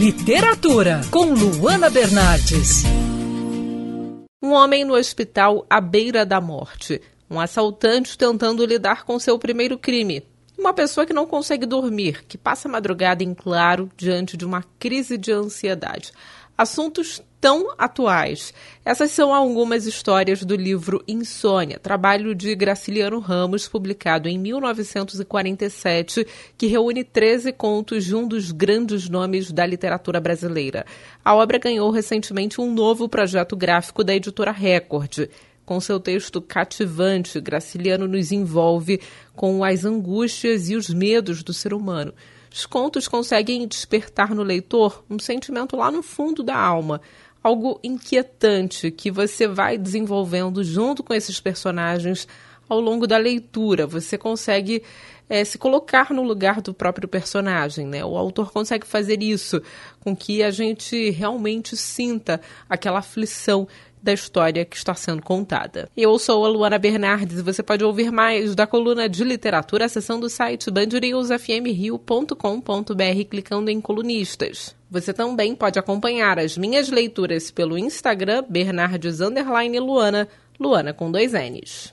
Literatura, com Luana Bernardes. Um homem no hospital à beira da morte. Um assaltante tentando lidar com seu primeiro crime. Uma pessoa que não consegue dormir, que passa a madrugada em claro diante de uma crise de ansiedade. Assuntos tão atuais. Essas são algumas histórias do livro Insônia, trabalho de Graciliano Ramos, publicado em 1947, que reúne 13 contos de um dos grandes nomes da literatura brasileira. A obra ganhou recentemente um novo projeto gráfico da editora Record. Com seu texto cativante, Graciliano nos envolve com as angústias e os medos do ser humano. Os contos conseguem despertar no leitor um sentimento lá no fundo da alma, algo inquietante que você vai desenvolvendo junto com esses personagens ao longo da leitura. Você consegue é, se colocar no lugar do próprio personagem, né? O autor consegue fazer isso com que a gente realmente sinta aquela aflição da história que está sendo contada. Eu sou a Luana Bernardes e você pode ouvir mais da coluna de literatura acessando o site bandnewsfmrio.com.br clicando em colunistas. Você também pode acompanhar as minhas leituras pelo Instagram Bernardes Luana, Luana com dois N's.